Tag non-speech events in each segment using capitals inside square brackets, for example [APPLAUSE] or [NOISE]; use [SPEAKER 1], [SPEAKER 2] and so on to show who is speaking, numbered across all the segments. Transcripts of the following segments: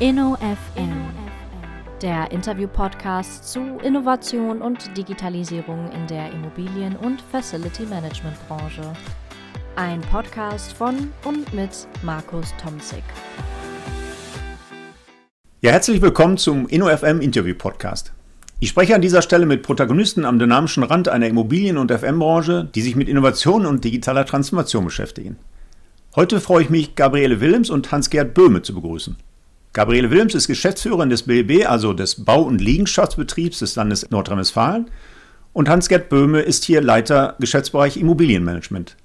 [SPEAKER 1] InnoFM, der Interview-Podcast zu Innovation und Digitalisierung in der Immobilien- und Facility Management-Branche. Ein Podcast von und mit Markus Tomzig.
[SPEAKER 2] Ja, herzlich willkommen zum InnoFM Interview Podcast. Ich spreche an dieser Stelle mit Protagonisten am dynamischen Rand einer Immobilien- und FM-Branche, die sich mit Innovation und digitaler Transformation beschäftigen. Heute freue ich mich, Gabriele Willems und Hans-Gerd Böhme zu begrüßen. Gabriele Willems ist Geschäftsführerin des BLB, also des Bau- und Liegenschaftsbetriebs des Landes Nordrhein-Westfalen. Und Hans-Gerd Böhme ist hier Leiter Geschäftsbereich Immobilienmanagement.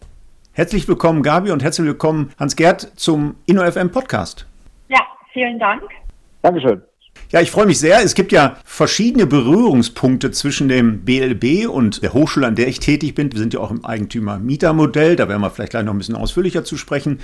[SPEAKER 2] Herzlich willkommen, Gabi, und herzlich willkommen, Hans-Gerd, zum InnoFM Podcast.
[SPEAKER 3] Ja, vielen Dank.
[SPEAKER 4] Dankeschön.
[SPEAKER 2] Ja, ich freue mich sehr. Es gibt ja verschiedene Berührungspunkte zwischen dem BLB und der Hochschule, an der ich tätig bin. Wir sind ja auch im Eigentümer-Mieter-Modell. Da werden wir vielleicht gleich noch ein bisschen ausführlicher zu sprechen.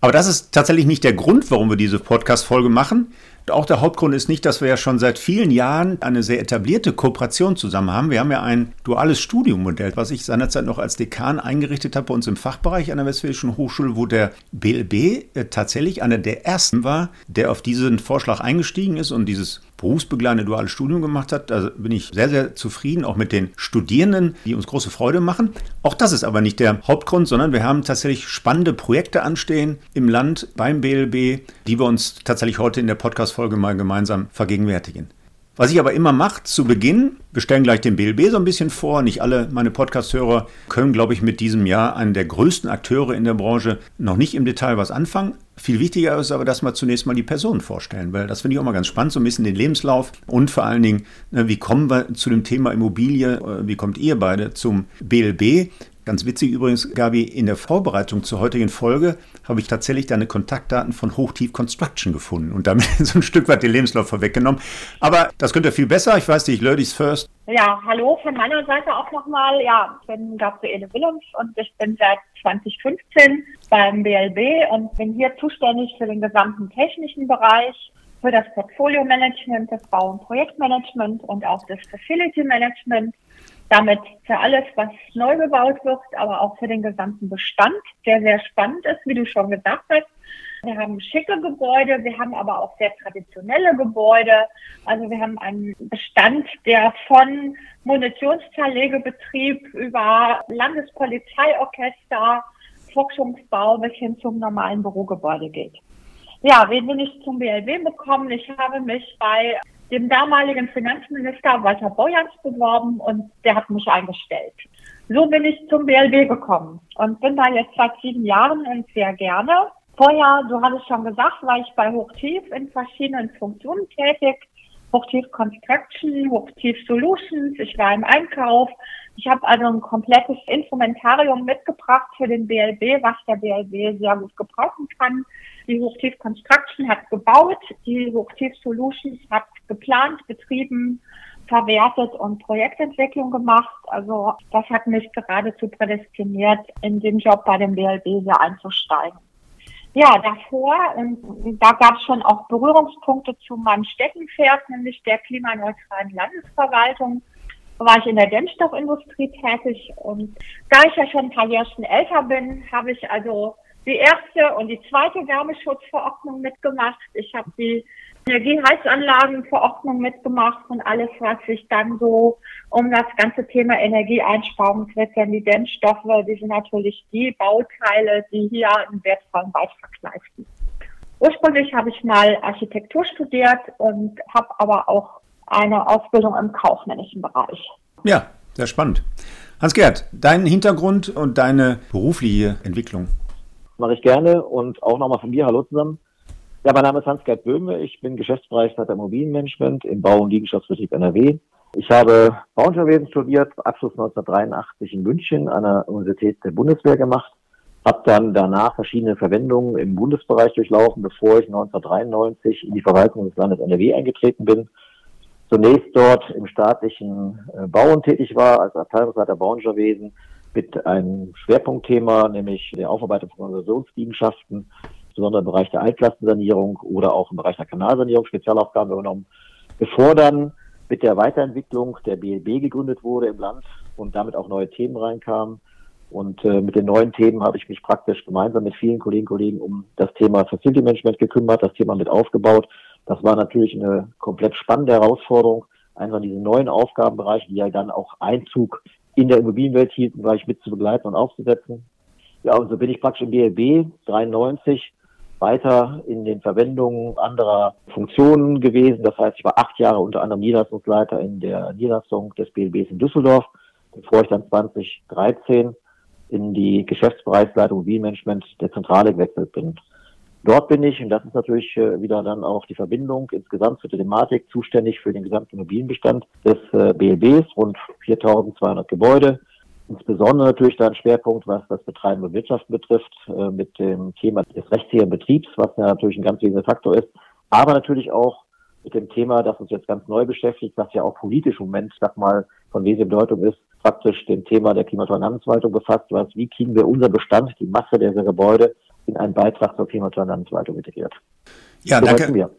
[SPEAKER 2] Aber das ist tatsächlich nicht der Grund, warum wir diese Podcast-Folge machen. Auch der Hauptgrund ist nicht, dass wir ja schon seit vielen Jahren eine sehr etablierte Kooperation zusammen haben. Wir haben ja ein duales Studiummodell, was ich seinerzeit noch als Dekan eingerichtet habe bei uns im Fachbereich an der Westfälischen Hochschule, wo der BLB äh, tatsächlich einer der ersten war, der auf diesen Vorschlag eingestiegen ist und dieses berufsbegleitende duales Studium gemacht hat. Da bin ich sehr, sehr zufrieden, auch mit den Studierenden, die uns große Freude machen. Auch das ist aber nicht der Hauptgrund, sondern wir haben tatsächlich spannende Projekte anstehen im Land beim BLB, die wir uns tatsächlich heute in der Podcast-Folge mal gemeinsam vergegenwärtigen. Was ich aber immer mache zu Beginn, wir stellen gleich den BLB so ein bisschen vor. Nicht alle meine Podcast-Hörer können, glaube ich, mit diesem Jahr einen der größten Akteure in der Branche noch nicht im Detail was anfangen. Viel wichtiger ist aber, dass wir zunächst mal die Personen vorstellen, weil das finde ich auch mal ganz spannend, so ein bisschen den Lebenslauf und vor allen Dingen, ne, wie kommen wir zu dem Thema Immobilie, äh, wie kommt ihr beide zum BLB? Ganz witzig übrigens, Gabi, in der Vorbereitung zur heutigen Folge habe ich tatsächlich deine Kontaktdaten von Hochtief Construction gefunden und damit [LAUGHS] so ein Stück weit den Lebenslauf vorweggenommen. Aber das könnt ihr viel besser. Ich weiß nicht, Ladies first.
[SPEAKER 3] Ja, hallo von meiner Seite auch nochmal. Ja, ich bin Gabriele Willems und ich bin seit 2015 beim BLB und bin hier zuständig für den gesamten technischen Bereich, für das Portfolio-Management, das Bau- und Projektmanagement und auch das Facility-Management damit für alles, was neu gebaut wird, aber auch für den gesamten Bestand, der sehr spannend ist, wie du schon gesagt hast. Wir haben schicke Gebäude, wir haben aber auch sehr traditionelle Gebäude. Also wir haben einen Bestand, der von Munitionszerlegebetrieb über Landespolizeiorchester, Forschungsbau bis hin zum normalen Bürogebäude geht. Ja, wen bin ich zum BLW bekommen? Ich habe mich bei dem damaligen Finanzminister Walter Beuerns beworben und der hat mich eingestellt. So bin ich zum BLB gekommen und bin da jetzt seit sieben Jahren und sehr gerne. Vorher, du hattest schon gesagt, war ich bei Hochtief in verschiedenen Funktionen tätig. Hochtief Construction, Hochtief Solutions, ich war im Einkauf. Ich habe also ein komplettes Instrumentarium mitgebracht für den BLB, was der BLB sehr gut gebrauchen kann. Die Hochtief Construction hat gebaut, die Hochtief Solutions hat geplant, betrieben, verwertet und Projektentwicklung gemacht. Also das hat mich geradezu prädestiniert, in den Job bei dem BLB hier einzusteigen. Ja, davor, und da gab es schon auch Berührungspunkte zu meinem Steckenpferd, nämlich der klimaneutralen Landesverwaltung, war ich in der Dämmstoffindustrie tätig. Und da ich ja schon ein paar Jährchen älter bin, habe ich also die erste und die zweite Wärmeschutzverordnung mitgemacht. Ich habe die Energieheizanlagenverordnung mitgemacht und alles, was sich dann so um das ganze Thema Energieeinsparung dreht, denn die Dämmstoffe, die sind natürlich die Bauteile, die hier einen wertvollen Beitrag leisten. Ursprünglich habe ich mal Architektur studiert und habe aber auch eine Ausbildung im kaufmännischen Bereich.
[SPEAKER 2] Ja, sehr spannend. Hans-Gerd, dein Hintergrund und deine berufliche Entwicklung
[SPEAKER 4] mache ich gerne und auch nochmal von mir Hallo zusammen. Ja, mein Name ist Hans-Gerd Böhme. Ich bin Geschäftsbereichsleiter Immobilienmanagement im Bau- und Liegenschaftsbetrieb NRW. Ich habe Bauingenieurwesen studiert, Abschluss 1983 in München an der Universität der Bundeswehr gemacht, habe dann danach verschiedene Verwendungen im Bundesbereich durchlaufen, bevor ich 1993 in die Verwaltung des Landes NRW eingetreten bin. Zunächst dort im staatlichen äh, Bauen tätig war, als Abteilungsleiter Bauingenieurwesen, mit einem Schwerpunktthema, nämlich der Aufarbeitung von Organisationsliegenschaften, insbesondere im Bereich der Altlastensanierung oder auch im Bereich der Kanalsanierung. Spezialaufgaben übernommen, bevor dann mit der Weiterentwicklung der BLB gegründet wurde im Land und damit auch neue Themen reinkamen. Und äh, mit den neuen Themen habe ich mich praktisch gemeinsam mit vielen Kollegen und Kollegen um das Thema Facility Management gekümmert, das Thema mit aufgebaut, Das war natürlich eine komplett spannende Herausforderung, einfach diese neuen Aufgabenbereiche, die ja dann auch Einzug in der Immobilienwelt hielten, war ich mit zu begleiten und aufzusetzen. Ja, und so bin ich praktisch im BLB 93 weiter in den Verwendungen anderer Funktionen gewesen. Das heißt, ich war acht Jahre unter anderem Niederlassungsleiter in der Niederlassung des BLBs in Düsseldorf, bevor ich dann 2013 in die Geschäftsbereichsleitung Immobilienmanagement der Zentrale gewechselt bin. Dort bin ich, und das ist natürlich äh, wieder dann auch die Verbindung insgesamt zur Thematik, zuständig für den gesamten Immobilienbestand des äh, BLBs, rund 4200 Gebäude. Insbesondere natürlich dann Schwerpunkt, was das Betreiben und Wirtschaften betrifft, äh, mit dem Thema des rechtssicheren Betriebs, was ja natürlich ein ganz wesentlicher Faktor ist, aber natürlich auch mit dem Thema, das uns jetzt ganz neu beschäftigt, was ja auch politisch im Moment, sag mal, von wesentlicher Bedeutung ist, praktisch dem Thema der Klimatornamenswaltung befasst, was, wie kriegen wir unser Bestand, die Masse der Gebäude in einen Beitrag zur Klimatornamenswaltung integriert.
[SPEAKER 2] Ja, so danke.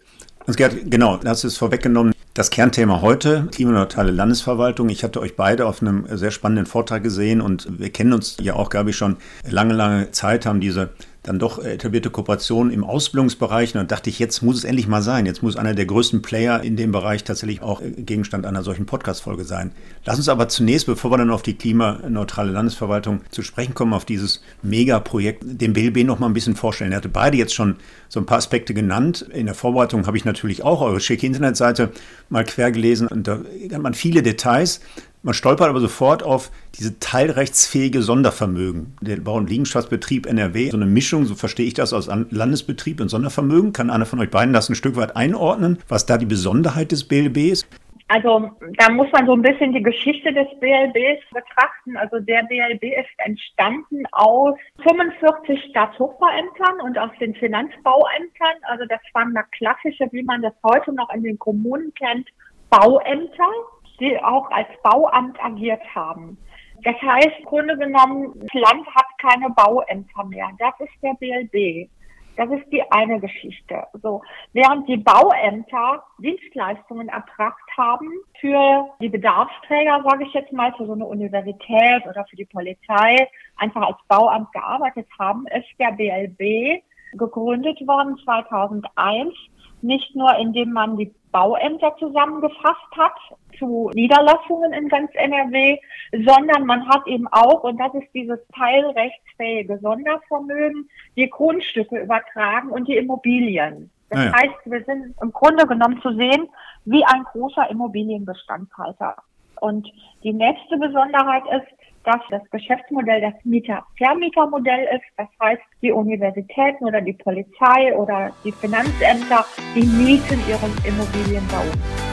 [SPEAKER 2] Genau, das ist vorweggenommen. Das Kernthema heute, klimaneutrale Landesverwaltung. Ich hatte euch beide auf einem sehr spannenden Vortrag gesehen und wir kennen uns ja auch, glaube ich, schon lange, lange Zeit, haben diese dann doch etablierte Kooperation im Ausbildungsbereich. Und dann dachte ich, jetzt muss es endlich mal sein. Jetzt muss einer der größten Player in dem Bereich tatsächlich auch Gegenstand einer solchen Podcast-Folge sein. Lass uns aber zunächst, bevor wir dann auf die klimaneutrale Landesverwaltung zu sprechen kommen, auf dieses Megaprojekt, den BLB noch mal ein bisschen vorstellen. Er hatte beide jetzt schon so ein paar Aspekte genannt. In der Vorbereitung habe ich natürlich auch eure schicke Internetseite mal quer gelesen und da hat man viele Details. Man stolpert aber sofort auf diese teilrechtsfähige Sondervermögen. Der Bau- und Liegenschaftsbetrieb NRW, so eine Mischung, so verstehe ich das, aus Landesbetrieb und Sondervermögen. Kann einer von euch beiden das ein Stück weit einordnen, was da die Besonderheit des BLB ist?
[SPEAKER 3] Also da muss man so ein bisschen die Geschichte des BLBs betrachten. Also der BLB ist entstanden aus 45 Staatshochbauämtern und aus den Finanzbauämtern. Also das waren da klassische, wie man das heute noch in den Kommunen kennt, Bauämter die auch als Bauamt agiert haben. Das heißt, im Grunde genommen, das Land hat keine Bauämter mehr. Das ist der BLB. Das ist die eine Geschichte. So, während die Bauämter Dienstleistungen erbracht haben für die Bedarfsträger, sage ich jetzt mal, für so eine Universität oder für die Polizei, einfach als Bauamt gearbeitet haben, ist der BLB gegründet worden 2001 nicht nur indem man die Bauämter zusammengefasst hat zu Niederlassungen in ganz NRW, sondern man hat eben auch, und das ist dieses teilrechtsfähige Sondervermögen, die Grundstücke übertragen und die Immobilien. Das ja. heißt, wir sind im Grunde genommen zu sehen wie ein großer Immobilienbestandshalter. Und die nächste Besonderheit ist, dass das Geschäftsmodell das Mieter-Vermieter-Modell ist. Das heißt, die Universitäten oder die Polizei oder die Finanzämter, die mieten ihre Immobilien bei uns.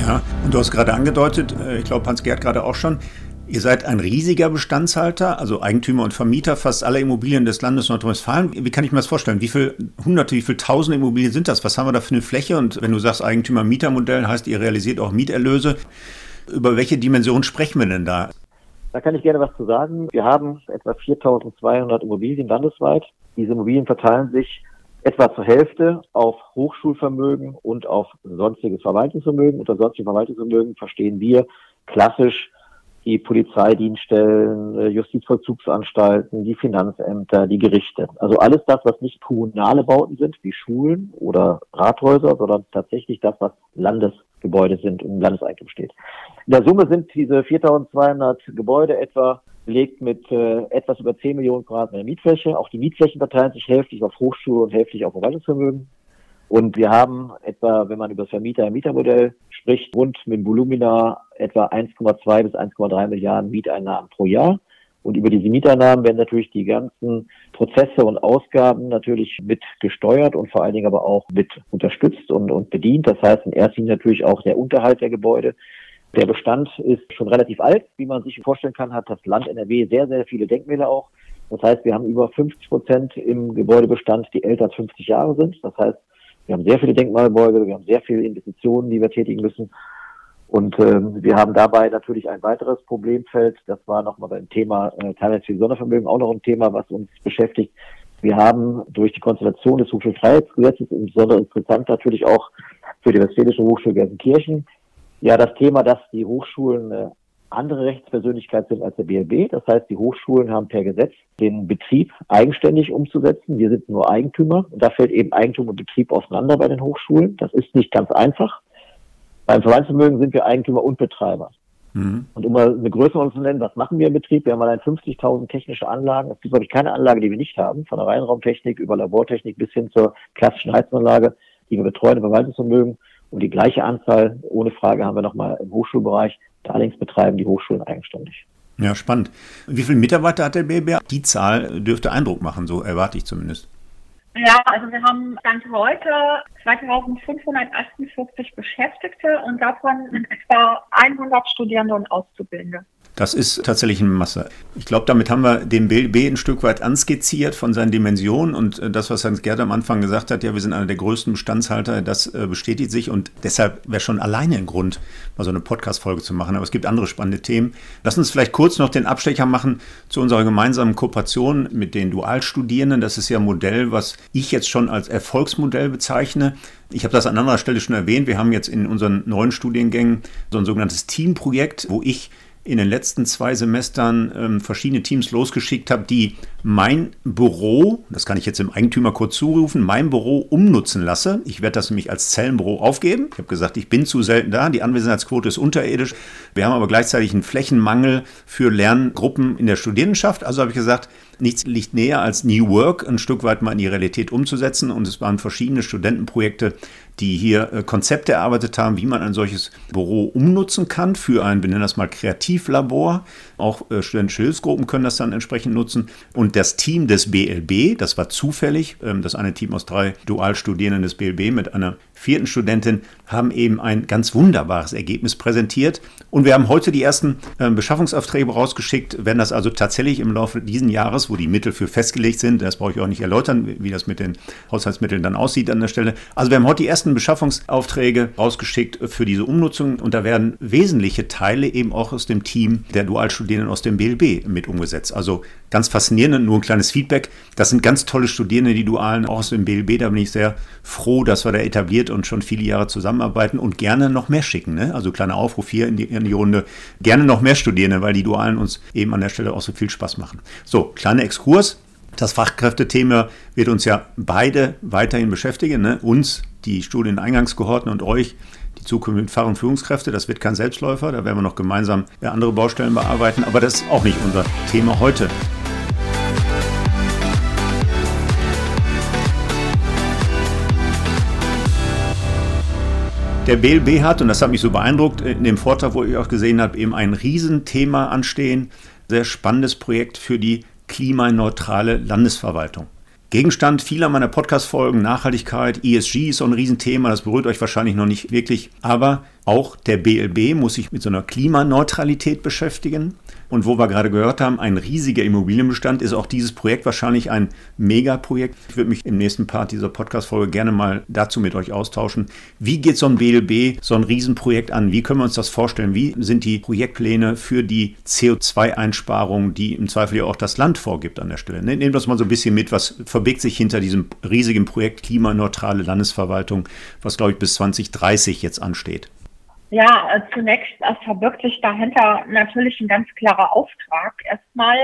[SPEAKER 2] Ja, und du hast gerade angedeutet, äh, ich glaube, Hans-Gerd gerade auch schon, Ihr seid ein riesiger Bestandshalter, also Eigentümer und Vermieter fast aller Immobilien des Landes Nordrhein-Westfalen. Wie kann ich mir das vorstellen? Wie viele hunderte, wie viele tausende Immobilien sind das? Was haben wir da für eine Fläche? Und wenn du sagst Eigentümer-Mieter-Modell, heißt ihr realisiert auch Mieterlöse. Über welche Dimension sprechen wir denn da?
[SPEAKER 4] Da kann ich gerne was zu sagen. Wir haben etwa 4200 Immobilien landesweit. Diese Immobilien verteilen sich etwa zur Hälfte auf Hochschulvermögen und auf sonstiges Verwaltungsvermögen. Unter sonstiges Verwaltungsvermögen verstehen wir klassisch die Polizeidienststellen, äh, Justizvollzugsanstalten, die Finanzämter, die Gerichte. Also alles das, was nicht kommunale Bauten sind, wie Schulen oder Rathäuser, sondern tatsächlich das, was Landesgebäude sind und im Landeseigentum steht. In der Summe sind diese 4200 Gebäude etwa belegt mit äh, etwas über 10 Millionen Quadratmeter Mietfläche. Auch die Mietflächen verteilen sich hälftig auf Hochschule und hälftig auf Verwaltungsvermögen. Und wir haben etwa, wenn man über das Vermieter-Mietermodell spricht, rund mit Volumina etwa 1,2 bis 1,3 Milliarden Mieteinnahmen pro Jahr. Und über diese Mieteinnahmen werden natürlich die ganzen Prozesse und Ausgaben natürlich mit gesteuert und vor allen Dingen aber auch mit unterstützt und, und bedient. Das heißt in erster Linie natürlich auch der Unterhalt der Gebäude. Der Bestand ist schon relativ alt. Wie man sich vorstellen kann, hat das Land NRW sehr, sehr viele Denkmäler auch. Das heißt, wir haben über 50 Prozent im Gebäudebestand, die älter als 50 Jahre sind. Das heißt, wir haben sehr viele Denkmalbeuge, wir haben sehr viele Investitionen, die wir tätigen müssen. Und ähm, wir haben dabei natürlich ein weiteres Problemfeld. Das war nochmal beim Thema äh, teilweise Sondervermögen auch noch ein Thema, was uns beschäftigt. Wir haben durch die Konstellation des Hochschulfreiheitsgesetzes, insbesondere interessant natürlich auch für die Westfälische Hochschule Gelsenkirchen, ja das Thema, dass die Hochschulen äh, andere Rechtspersönlichkeit sind als der BLB. Das heißt, die Hochschulen haben per Gesetz den Betrieb eigenständig umzusetzen. Wir sind nur Eigentümer und da fällt eben Eigentum und Betrieb auseinander bei den Hochschulen. Das ist nicht ganz einfach. Beim Verwaltungsvermögen sind wir Eigentümer und Betreiber. Mhm. Und um mal eine Größe zu nennen, was machen wir im Betrieb? Wir haben allein 50.000 technische Anlagen. Es gibt, glaube ich, keine Anlage, die wir nicht haben, von der Reinraumtechnik über Labortechnik bis hin zur klassischen Heizanlage, die wir betreuen im Verwaltungsvermögen. Und die gleiche Anzahl, ohne Frage, haben wir nochmal im Hochschulbereich. Allerdings betreiben die Hochschulen eigenständig.
[SPEAKER 2] Ja, spannend. Wie viele Mitarbeiter hat der BBA? Die Zahl dürfte Eindruck machen, so erwarte ich zumindest.
[SPEAKER 3] Ja, also wir haben Stand heute 2548 Beschäftigte und davon etwa 100 Studierende und Auszubildende.
[SPEAKER 2] Das ist tatsächlich eine Masse. Ich glaube, damit haben wir den BLB ein Stück weit anskizziert von seinen Dimensionen und äh, das, was Hans Gerd am Anfang gesagt hat, ja, wir sind einer der größten Bestandshalter, das äh, bestätigt sich und deshalb wäre schon alleine ein Grund, mal so eine Podcast-Folge zu machen. Aber es gibt andere spannende Themen. Lass uns vielleicht kurz noch den Abstecher machen zu unserer gemeinsamen Kooperation mit den Dualstudierenden. Das ist ja ein Modell, was ich jetzt schon als Erfolgsmodell bezeichne. Ich habe das an anderer Stelle schon erwähnt. Wir haben jetzt in unseren neuen Studiengängen so ein sogenanntes Teamprojekt, wo ich in den letzten zwei Semestern ähm, verschiedene Teams losgeschickt habe, die mein Büro, das kann ich jetzt dem Eigentümer kurz zurufen, mein Büro umnutzen lasse. Ich werde das nämlich als Zellenbüro aufgeben. Ich habe gesagt, ich bin zu selten da, die Anwesenheitsquote ist unterirdisch. Wir haben aber gleichzeitig einen Flächenmangel für Lerngruppen in der Studierendenschaft. Also habe ich gesagt, nichts liegt näher als New Work ein Stück weit mal in die Realität umzusetzen. Und es waren verschiedene Studentenprojekte, die hier äh, Konzepte erarbeitet haben, wie man ein solches Büro umnutzen kann für ein, wir nennen das mal Kreativlabor. Auch äh, studentische Hilfsgruppen können das dann entsprechend nutzen. Und das Team des BLB, das war zufällig, ähm, das eine Team aus drei Dualstudierenden des BLB mit einer vierten Studentin, haben eben ein ganz wunderbares Ergebnis präsentiert. Und wir haben heute die ersten äh, Beschaffungsaufträge rausgeschickt, wenn das also tatsächlich im Laufe dieses Jahres, wo die Mittel für festgelegt sind, das brauche ich auch nicht erläutern, wie das mit den Haushaltsmitteln dann aussieht an der Stelle. Also wir haben heute die ersten Beschaffungsaufträge rausgeschickt für diese Umnutzung und da werden wesentliche Teile eben auch aus dem Team der Dualstudierenden aus dem BLB mit umgesetzt. Also ganz faszinierend, nur ein kleines Feedback. Das sind ganz tolle Studierende, die Dualen auch aus dem BLB. Da bin ich sehr froh, dass wir da etabliert und schon viele Jahre zusammenarbeiten und gerne noch mehr schicken. Ne? Also kleiner Aufruf hier in die, in die Runde. Gerne noch mehr Studierende, weil die Dualen uns eben an der Stelle auch so viel Spaß machen. So, kleiner Exkurs. Das Fachkräftethema wird uns ja beide weiterhin beschäftigen. Ne? Uns, die Studieneingangsgehorten und euch, die zukünftigen Fach- und Führungskräfte. Das wird kein Selbstläufer. Da werden wir noch gemeinsam andere Baustellen bearbeiten. Aber das ist auch nicht unser Thema heute. Der BLB hat, und das hat mich so beeindruckt, in dem Vortrag, wo ich auch gesehen habe, eben ein Riesenthema anstehen. Sehr spannendes Projekt für die klimaneutrale Landesverwaltung. Gegenstand vieler meiner Podcast-Folgen, Nachhaltigkeit, ESG ist so ein Riesenthema, das berührt euch wahrscheinlich noch nicht wirklich, aber auch der BLB muss sich mit so einer Klimaneutralität beschäftigen. Und wo wir gerade gehört haben, ein riesiger Immobilienbestand, ist auch dieses Projekt wahrscheinlich ein Megaprojekt. Ich würde mich im nächsten Part dieser Podcast-Folge gerne mal dazu mit euch austauschen. Wie geht so ein BLB, so ein Riesenprojekt an? Wie können wir uns das vorstellen? Wie sind die Projektpläne für die CO2-Einsparung, die im Zweifel ja auch das Land vorgibt an der Stelle? Ne, nehmt das mal so ein bisschen mit, was verbirgt sich hinter diesem riesigen Projekt Klimaneutrale Landesverwaltung, was glaube ich bis 2030 jetzt ansteht.
[SPEAKER 3] Ja, äh, zunächst es verbirgt sich dahinter natürlich ein ganz klarer Auftrag erstmal,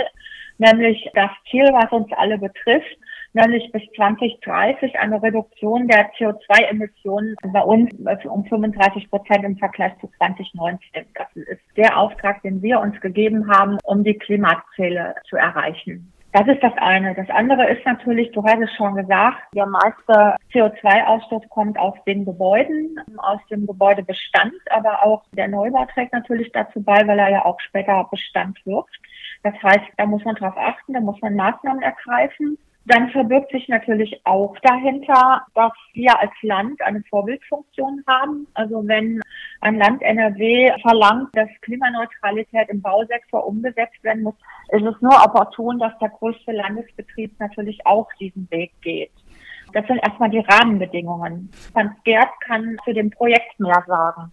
[SPEAKER 3] nämlich das Ziel, was uns alle betrifft, nämlich bis 2030 eine Reduktion der CO2-Emissionen bei uns um 35 Prozent im Vergleich zu 2019. Das ist der Auftrag, den wir uns gegeben haben, um die Klimaziele zu erreichen. Das ist das eine. Das andere ist natürlich, du hast es schon gesagt, der meiste CO2-Ausstoß kommt aus den Gebäuden, aus dem Gebäudebestand, aber auch der Neubau trägt natürlich dazu bei, weil er ja auch später Bestand wird. Das heißt, da muss man drauf achten, da muss man Maßnahmen ergreifen. Dann verbirgt sich natürlich auch dahinter, dass wir als Land eine Vorbildfunktion haben. Also wenn ein Land NRW verlangt, dass Klimaneutralität im Bausektor umgesetzt werden muss, ist es nur opportun, dass der größte Landesbetrieb natürlich auch diesen Weg geht. Das sind erstmal die Rahmenbedingungen. Hans Gerd kann zu dem Projekt mehr sagen.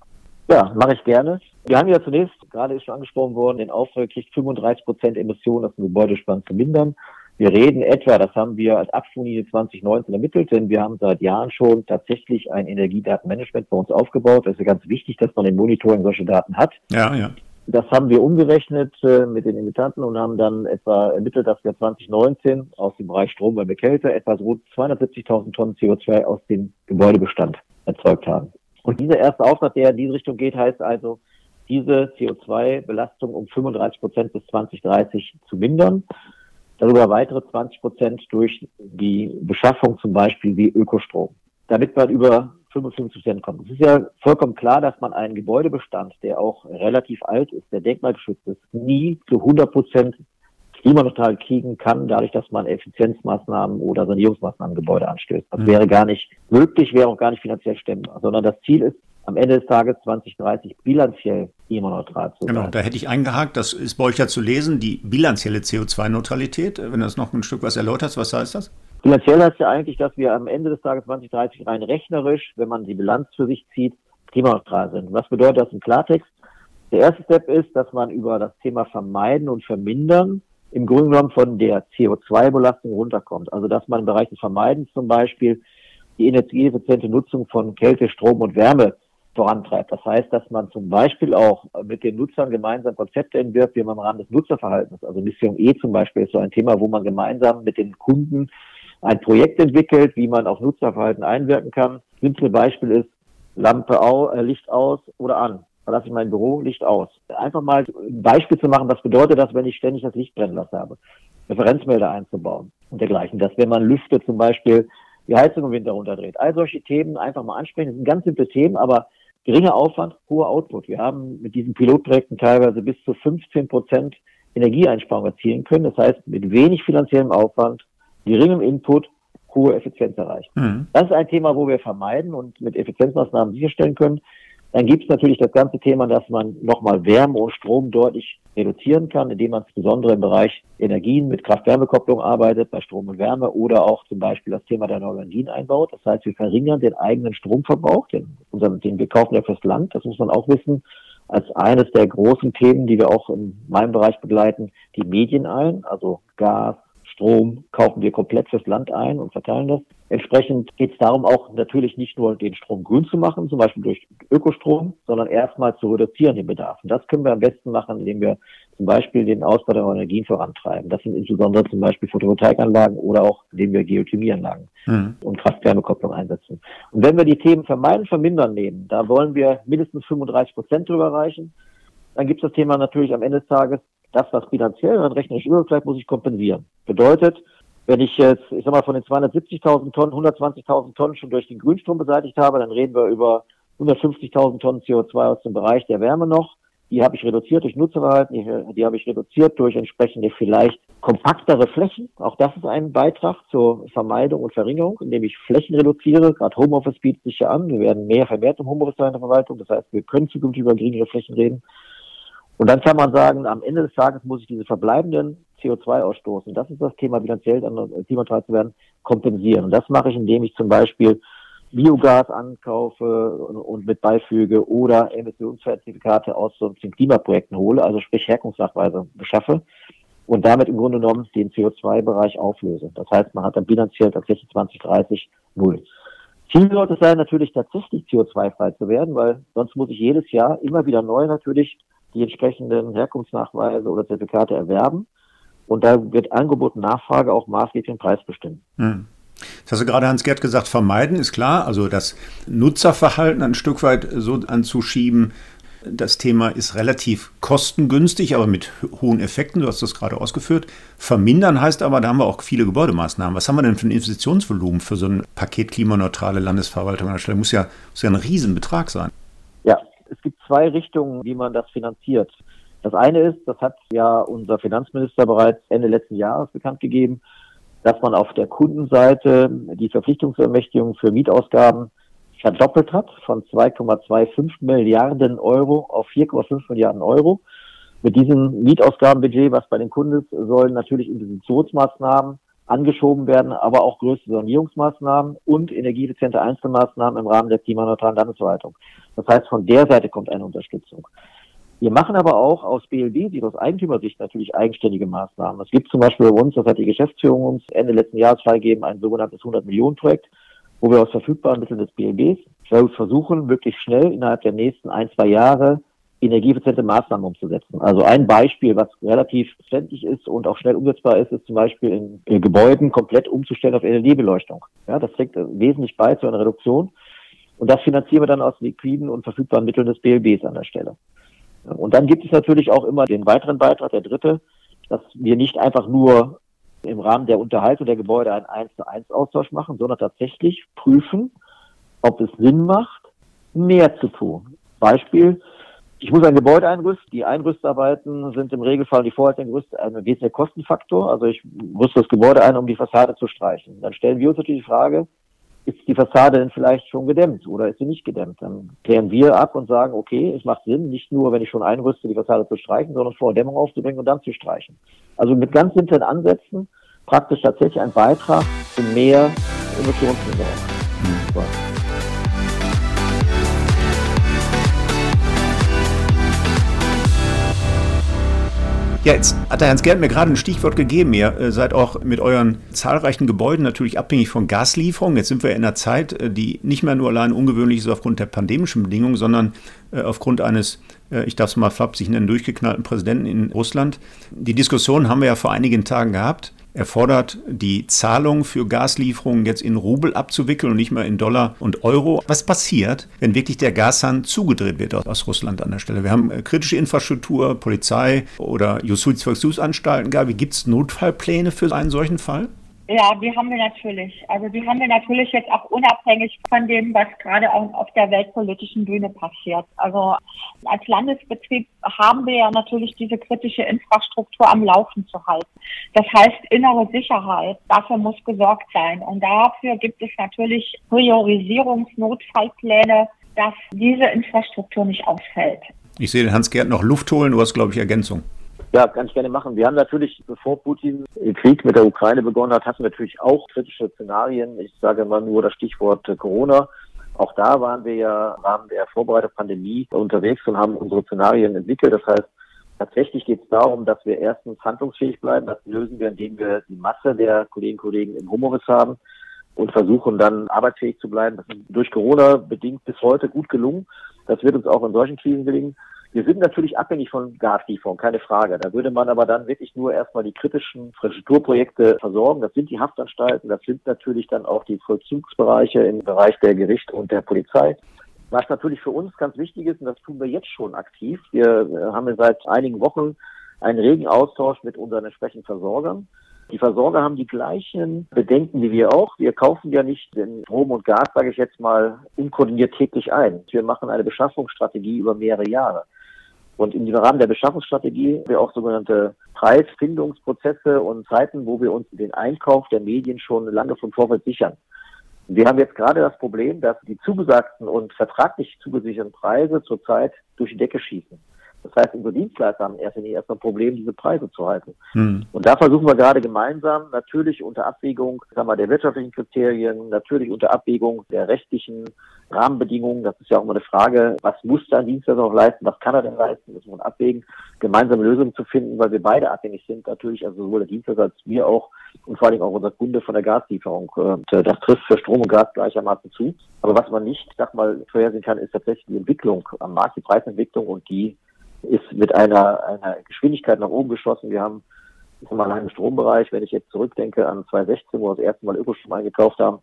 [SPEAKER 4] Ja, mache ich gerne. Wir haben ja zunächst, gerade ist schon angesprochen worden, den Auftrag gekriegt, 35 Prozent Emissionen aus dem Gebäudespann zu mindern. Wir reden etwa, das haben wir als Abfuhrlinie 2019 ermittelt, denn wir haben seit Jahren schon tatsächlich ein Energiedatenmanagement bei uns aufgebaut. Es ist ja ganz wichtig, dass man im Monitoring solche Daten hat.
[SPEAKER 2] Ja, ja.
[SPEAKER 4] Das haben wir umgerechnet äh, mit den Imitanten und haben dann etwa ermittelt, dass wir 2019 aus dem Bereich Strom bei Kälte etwa rund 270.000 Tonnen CO2 aus dem Gebäudebestand erzeugt haben. Und dieser erste Auftrag, der in diese Richtung geht, heißt also, diese CO2-Belastung um 35 Prozent bis 2030 zu mindern. Darüber weitere 20 Prozent durch die Beschaffung zum Beispiel wie Ökostrom. Damit man über 55 Prozent kommt. Es ist ja vollkommen klar, dass man einen Gebäudebestand, der auch relativ alt ist, der denkmalgeschützt ist, nie zu 100 Prozent klimaneutral kriegen kann, dadurch, dass man Effizienzmaßnahmen oder Sanierungsmaßnahmen im Gebäude anstößt. Das mhm. wäre gar nicht möglich, wäre auch gar nicht finanziell stemmbar, sondern das Ziel ist, am Ende des Tages 2030 bilanziell klimaneutral zu
[SPEAKER 2] genau, sein. Genau, da hätte ich eingehakt, das ist bei euch ja zu lesen, die bilanzielle CO2-Neutralität. Wenn du das noch ein Stück was erläuterst, was heißt das?
[SPEAKER 4] Bilanziell heißt ja eigentlich, dass wir am Ende des Tages 2030 rein rechnerisch, wenn man die Bilanz für sich zieht, klimaneutral sind. Was bedeutet das im Klartext? Der erste Step ist, dass man über das Thema Vermeiden und Vermindern im Grunde genommen von der CO2-Belastung runterkommt. Also dass man im Bereich des Vermeidens zum Beispiel die energieeffiziente Nutzung von Kälte, Strom und Wärme vorantreibt. Das heißt, dass man zum Beispiel auch mit den Nutzern gemeinsam Konzepte entwirft, wie man im Rahmen des Nutzerverhaltens, also Mission E zum Beispiel ist so ein Thema, wo man gemeinsam mit den Kunden ein Projekt entwickelt, wie man auf Nutzerverhalten einwirken kann. Simple Beispiel ist Lampe au, äh, Licht aus oder an. Verlasse ich mein Büro, Licht aus. Einfach mal ein Beispiel zu machen, was bedeutet das, wenn ich ständig das Licht brennen lasse habe. Referenzmelder einzubauen und dergleichen. Dass wenn man Lüfte zum Beispiel die Heizung im Winter runterdreht. All solche Themen einfach mal ansprechen. Das sind ganz simple Themen, aber geringer Aufwand, hoher Output. Wir haben mit diesen Pilotprojekten teilweise bis zu 15 Prozent Energieeinsparung erzielen können. Das heißt, mit wenig finanziellem Aufwand, geringem Input, hohe Effizienz erreichen. Mhm. Das ist ein Thema, wo wir vermeiden und mit Effizienzmaßnahmen sicherstellen können, dann gibt es natürlich das ganze Thema, dass man nochmal Wärme und Strom deutlich reduzieren kann, indem man insbesondere im Bereich Energien mit Kraft-Wärme-Kopplung arbeitet, bei Strom und Wärme oder auch zum Beispiel das Thema der Energien einbaut. Das heißt, wir verringern den eigenen Stromverbrauch, den, unseren, den wir kaufen ja fürs Land, das muss man auch wissen, als eines der großen Themen, die wir auch in meinem Bereich begleiten, die Medien ein, also Gas, Strom kaufen wir komplett fürs Land ein und verteilen das. Entsprechend geht es darum, auch natürlich nicht nur den Strom grün zu machen, zum Beispiel durch Ökostrom, sondern erstmal zu reduzieren den Bedarf. Und das können wir am besten machen, indem wir zum Beispiel den Ausbau der Energien vorantreiben. Das sind insbesondere zum Beispiel Photovoltaikanlagen oder auch indem wir Geothermieanlagen mhm. und Kraft-Wärme-Kopplung einsetzen. Und wenn wir die Themen vermeiden, vermindern nehmen, da wollen wir mindestens 35 Prozent drüber erreichen. Dann gibt es das Thema natürlich am Ende des Tages, das, was bilanziell dann rechnerisch überbleibt, muss ich kompensieren. Bedeutet, wenn ich jetzt, ich sag mal, von den 270.000 Tonnen 120.000 Tonnen schon durch den Grünstrom beseitigt habe, dann reden wir über 150.000 Tonnen CO2 aus dem Bereich der Wärme noch. Die habe ich reduziert durch Nutzerverhalten, die, die habe ich reduziert durch entsprechende vielleicht kompaktere Flächen. Auch das ist ein Beitrag zur Vermeidung und Verringerung, indem ich Flächen reduziere. Gerade Homeoffice bietet sich ja an. Wir werden mehr vermehrt im Homeoffice sein in der Verwaltung. Das heißt, wir können zukünftig über geringere Flächen reden. Und dann kann man sagen, am Ende des Tages muss ich diese verbleibenden CO2-Ausstoßen, das ist das Thema, bilanziell dann klimaneutral zu werden, kompensieren. Und das mache ich, indem ich zum Beispiel Biogas ankaufe und mit beifüge oder Emissionszertifikate aus den Klimaprojekten hole, also sprich Herkunftsnachweise beschaffe und damit im Grunde genommen den CO2-Bereich auflöse. Das heißt, man hat dann bilanziell tatsächlich 2030 null. Ziel sollte es sein, natürlich tatsächlich CO2-frei zu werden, weil sonst muss ich jedes Jahr immer wieder neu natürlich die entsprechenden Herkunftsnachweise oder Zertifikate erwerben. Und da wird Angebot und Nachfrage auch maßgeblich den Preis bestimmen. Hm.
[SPEAKER 2] Das hast du gerade Hans-Gerd gesagt, vermeiden ist klar, also das Nutzerverhalten ein Stück weit so anzuschieben. Das Thema ist relativ kostengünstig, aber mit hohen Effekten, du hast das gerade ausgeführt. Vermindern heißt aber, da haben wir auch viele Gebäudemaßnahmen. Was haben wir denn für ein Investitionsvolumen für so ein Paket klimaneutrale Landesverwaltung? Das muss ja, muss ja ein Riesenbetrag sein.
[SPEAKER 4] Ja, es gibt zwei Richtungen, wie man das finanziert. Das eine ist, das hat ja unser Finanzminister bereits Ende letzten Jahres bekannt gegeben, dass man auf der Kundenseite die Verpflichtungsermächtigung für Mietausgaben verdoppelt hat von 2,25 Milliarden Euro auf 4,5 Milliarden Euro. Mit diesem Mietausgabenbudget, was bei den Kunden ist, sollen natürlich Investitionsmaßnahmen angeschoben werden, aber auch größere Sanierungsmaßnahmen und energieeffiziente Einzelmaßnahmen im Rahmen der klimaneutralen Landesverwaltung. Das heißt, von der Seite kommt eine Unterstützung. Wir machen aber auch aus BLD, aus Eigentümersicht natürlich eigenständige Maßnahmen. Es gibt zum Beispiel bei uns, das hat die Geschäftsführung uns Ende letzten Jahres freigegeben, ein sogenanntes 100-Millionen-Projekt, wo wir aus verfügbaren Mitteln des BLBs versuchen, möglichst schnell innerhalb der nächsten ein, zwei Jahre energieeffiziente Maßnahmen umzusetzen. Also ein Beispiel, was relativ verständlich ist und auch schnell umsetzbar ist, ist zum Beispiel in Gebäuden komplett umzustellen auf LED-Beleuchtung. Ja, das trägt wesentlich bei zu einer Reduktion. Und das finanzieren wir dann aus liquiden und verfügbaren Mitteln des BLBs an der Stelle. Und dann gibt es natürlich auch immer den weiteren Beitrag, der dritte, dass wir nicht einfach nur im Rahmen der Unterhaltung der Gebäude einen 1 zu 1 Austausch machen, sondern tatsächlich prüfen, ob es Sinn macht, mehr zu tun. Beispiel, ich muss ein Gebäude einrüsten. Die Einrüstarbeiten sind im Regelfall die Vorhaltungsgerüste ein wesentlicher Kostenfaktor. Also ich rüste das Gebäude ein, um die Fassade zu streichen. Dann stellen wir uns natürlich die Frage, ist die Fassade denn vielleicht schon gedämmt oder ist sie nicht gedämmt? Dann klären wir ab und sagen, okay, es macht Sinn, nicht nur, wenn ich schon einrüste, die Fassade zu streichen, sondern vor Dämmung aufzubringen und dann zu streichen. Also mit ganz simplen Ansätzen praktisch tatsächlich ein Beitrag zu mehr Emissionsminderung. Mhm.
[SPEAKER 2] Ja, jetzt hat der Hans-Gerd mir gerade ein Stichwort gegeben. Ihr äh, seid auch mit euren zahlreichen Gebäuden natürlich abhängig von Gaslieferungen. Jetzt sind wir in einer Zeit, äh, die nicht mehr nur allein ungewöhnlich ist aufgrund der pandemischen Bedingungen, sondern äh, aufgrund eines, ich darf es mal flapsig nennen, durchgeknallten Präsidenten in Russland. Die Diskussion haben wir ja vor einigen Tagen gehabt. Er fordert, die Zahlung für Gaslieferungen jetzt in Rubel abzuwickeln und nicht mehr in Dollar und Euro. Was passiert, wenn wirklich der Gashahn zugedreht wird aus Russland an der Stelle? Wir haben äh, kritische Infrastruktur, Polizei oder Justizvollzugsanstalten. Gabi, gibt es Notfallpläne für einen solchen Fall?
[SPEAKER 3] Ja, die haben wir natürlich. Also die haben wir natürlich jetzt auch unabhängig von dem, was gerade auf der weltpolitischen Bühne passiert. Also als Landesbetrieb haben wir ja natürlich diese kritische Infrastruktur am Laufen zu halten. Das heißt innere Sicherheit. Dafür muss gesorgt sein. Und dafür gibt es natürlich Priorisierungsnotfallpläne, dass diese Infrastruktur nicht ausfällt.
[SPEAKER 2] Ich sehe den Hans-Gerd noch Luft holen. Du hast, glaube ich, Ergänzung.
[SPEAKER 4] Ja, kann ich gerne machen. Wir haben natürlich, bevor Putin den Krieg mit der Ukraine begonnen hat, hatten wir natürlich auch kritische Szenarien. Ich sage mal nur das Stichwort Corona. Auch da waren wir ja im Rahmen der Vorbereitung Pandemie unterwegs und haben unsere Szenarien entwickelt. Das heißt, tatsächlich geht es darum, dass wir erstens handlungsfähig bleiben. Das lösen wir, indem wir die Masse der Kolleginnen und Kollegen im Homeoffice haben und versuchen dann arbeitsfähig zu bleiben. Das ist durch Corona bedingt bis heute gut gelungen. Das wird uns auch in solchen Krisen gelingen. Wir sind natürlich abhängig von Gaslieferungen, keine Frage. Da würde man aber dann wirklich nur erstmal die kritischen Infrastrukturprojekte versorgen. Das sind die Haftanstalten, das sind natürlich dann auch die Vollzugsbereiche im Bereich der Gerichte und der Polizei. Was natürlich für uns ganz wichtig ist, und das tun wir jetzt schon aktiv, wir äh, haben seit einigen Wochen einen regen Austausch mit unseren entsprechenden Versorgern. Die Versorger haben die gleichen Bedenken wie wir auch. Wir kaufen ja nicht den Strom und Gas, sage ich jetzt mal, unkoordiniert täglich ein. Wir machen eine Beschaffungsstrategie über mehrere Jahre. Und im Rahmen der Beschaffungsstrategie haben wir auch sogenannte Preisfindungsprozesse und Zeiten, wo wir uns den Einkauf der Medien schon lange vom Vorfeld sichern. Wir haben jetzt gerade das Problem, dass die zugesagten und vertraglich zugesicherten Preise zurzeit durch die Decke schießen. Das heißt, unsere Dienstleister haben erst erst ein Problem, diese Preise zu halten. Hm. Und da versuchen wir gerade gemeinsam, natürlich unter Abwägung sagen wir, der wirtschaftlichen Kriterien, natürlich unter Abwägung der rechtlichen Rahmenbedingungen. Das ist ja auch immer eine Frage, was muss da ein Dienstleister noch leisten, was kann er denn leisten, das muss man abwägen, gemeinsame Lösungen zu finden, weil wir beide abhängig sind, natürlich, also sowohl der Dienstleister als wir auch und vor allen Dingen auch unser Kunde von der Gaslieferung. Und äh, das trifft für Strom und Gas gleichermaßen zu. Aber was man nicht, sag mal, vorhersehen kann, ist tatsächlich die Entwicklung am Markt, die Preisentwicklung und die ist mit einer, einer Geschwindigkeit nach oben geschossen. Wir haben ist mal im Strombereich, wenn ich jetzt zurückdenke an 2016, wo wir das erste Mal Ökostrom eingekauft haben,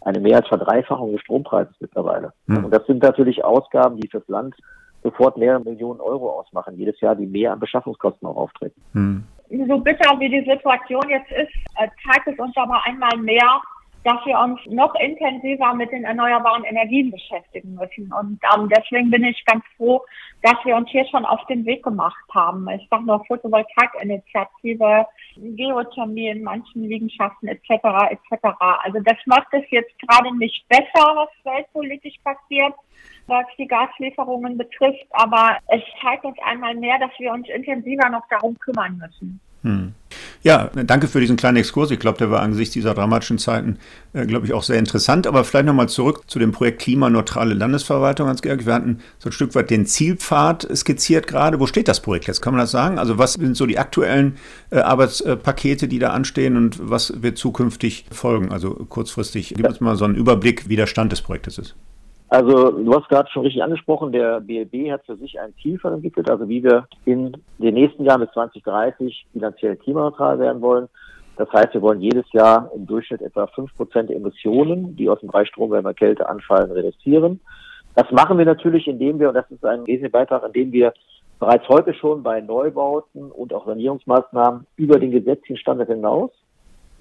[SPEAKER 4] eine mehr als Verdreifachung des Strompreises mittlerweile. Mhm. Und das sind natürlich Ausgaben, die fürs Land sofort mehrere Millionen Euro ausmachen, jedes Jahr, die mehr an Beschaffungskosten auch auftreten.
[SPEAKER 3] Mhm. So bitter wie die Situation jetzt ist, äh, zeigt es uns aber einmal mehr, dass wir uns noch intensiver mit den erneuerbaren Energien beschäftigen müssen. Und ähm, deswegen bin ich ganz froh, dass wir uns hier schon auf den Weg gemacht haben. Ich sage nur Photovoltaikinitiative, Geothermie in manchen Liegenschaften etc. etc. Also das macht es jetzt gerade nicht besser, was weltpolitisch passiert, was die Gaslieferungen betrifft, aber es zeigt uns einmal mehr, dass wir uns intensiver noch darum kümmern müssen.
[SPEAKER 2] Hm. Ja, danke für diesen kleinen Exkurs. Ich glaube, der war angesichts dieser dramatischen Zeiten, äh, glaube ich, auch sehr interessant. Aber vielleicht nochmal zurück zu dem Projekt Klimaneutrale Landesverwaltung, Hans-Georg. Wir hatten so ein Stück weit den Zielpfad skizziert gerade. Wo steht das Projekt jetzt? Kann man das sagen? Also was sind so die aktuellen äh, Arbeitspakete, die da anstehen und was wird zukünftig folgen? Also kurzfristig, gib uns mal so einen Überblick, wie der Stand des Projektes ist.
[SPEAKER 4] Also du hast gerade schon richtig angesprochen, der BLB hat für sich ein Ziel entwickelt, also wie wir in den nächsten Jahren bis 2030 finanziell klimaneutral werden wollen. Das heißt, wir wollen jedes Jahr im Durchschnitt etwa fünf Prozent der Emissionen, die aus dem Bereich Strom, Wärme, Kälte anfallen, reduzieren. Das machen wir natürlich, indem wir, und das ist ein wesentlicher Beitrag, indem wir bereits heute schon bei Neubauten und auch Sanierungsmaßnahmen über den gesetzlichen Standard hinaus